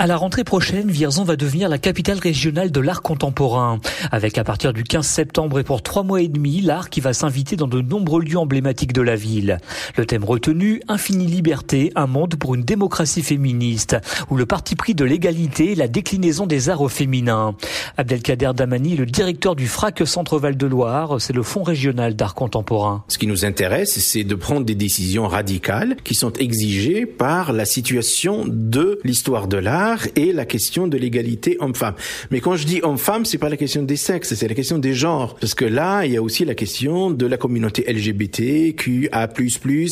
À la rentrée prochaine, Vierzon va devenir la capitale régionale de l'art contemporain. Avec à partir du 15 septembre et pour trois mois et demi, l'art qui va s'inviter dans de nombreux lieux emblématiques de la ville. Le thème retenu, Infinie Liberté, un monde pour une démocratie féministe, où le parti pris de l'égalité et la déclinaison des arts féminins. Abdelkader Damani, le directeur du FRAC Centre-Val de Loire, c'est le Fonds régional d'art contemporain. Ce qui nous intéresse, c'est de prendre des décisions radicales qui sont exigées par la situation de l'histoire de l'art et la question de l'égalité homme-femme. Mais quand je dis homme-femme, c'est pas la question des sexes, c'est la question des genres. Parce que là, il y a aussi la question de la communauté LGBT, QA++,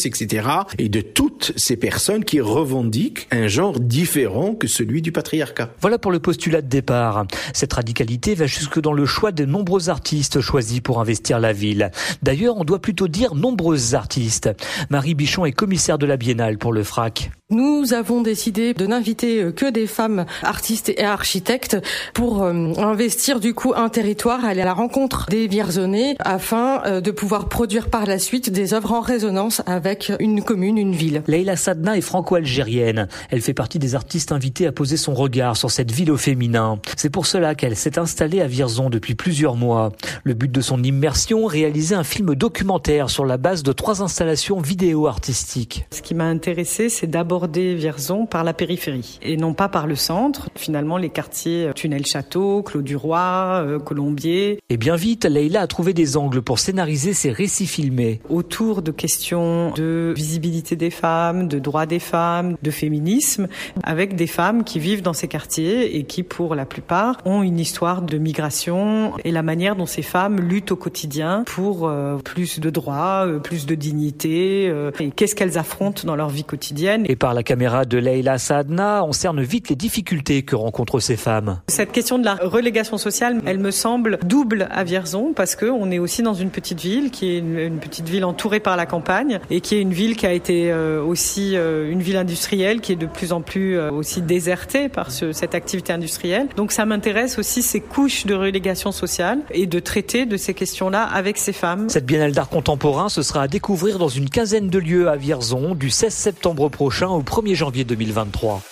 etc. Et de toutes ces personnes qui revendiquent un genre différent que celui du patriarcat. Voilà pour le postulat de départ. Cette radicalité va jusque dans le choix de nombreux artistes choisis pour investir la ville. D'ailleurs, on doit plutôt dire nombreuses artistes. Marie Bichon est commissaire de la Biennale pour le FRAC. Nous avons décidé de n'inviter que des femmes artistes et architectes pour euh, investir du coup un territoire, aller à la rencontre des Vierzonais afin euh, de pouvoir produire par la suite des œuvres en résonance avec une commune, une ville. Leila Sadna est franco-algérienne. Elle fait partie des artistes invités à poser son regard sur cette ville au féminin. C'est pour cela qu'elle s'est installée à Vierzon depuis plusieurs mois. Le but de son immersion, réaliser un film documentaire sur la base de trois installations vidéo artistiques. Ce qui m'a intéressé, c'est d'abord aborder Vierzon par la périphérie et non pas par le centre. Finalement, les quartiers Tunnel-Château, Clos du Roi, euh, Colombier. Et bien vite, Leïla a trouvé des angles pour scénariser ses récits filmés. Autour de questions de visibilité des femmes, de droits des femmes, de féminisme, avec des femmes qui vivent dans ces quartiers et qui, pour la plupart, ont une histoire de migration et la manière dont ces femmes luttent au quotidien pour euh, plus de droits, euh, plus de dignité, et qu'est-ce qu'elles affrontent dans leur vie quotidienne. Et par la caméra de Leila Sadna, on cerne vite les difficultés que rencontrent ces femmes. Cette question de la relégation sociale, elle me semble double à Vierzon parce que on est aussi dans une petite ville qui est une, petite ville entourée par la campagne et qui est une ville qui a été euh, aussi euh, une ville industrielle qui est de plus en plus euh, aussi désertée par ce, cette activité industrielle. Donc ça m'intéresse aussi ces couches de relégation sociale et de traiter de ces questions-là avec ces femmes. Cette biennale d'art contemporain, ce sera à découvrir dans une quinzaine de lieux à Vierzon du 16 septembre prochain au 1er janvier 2023.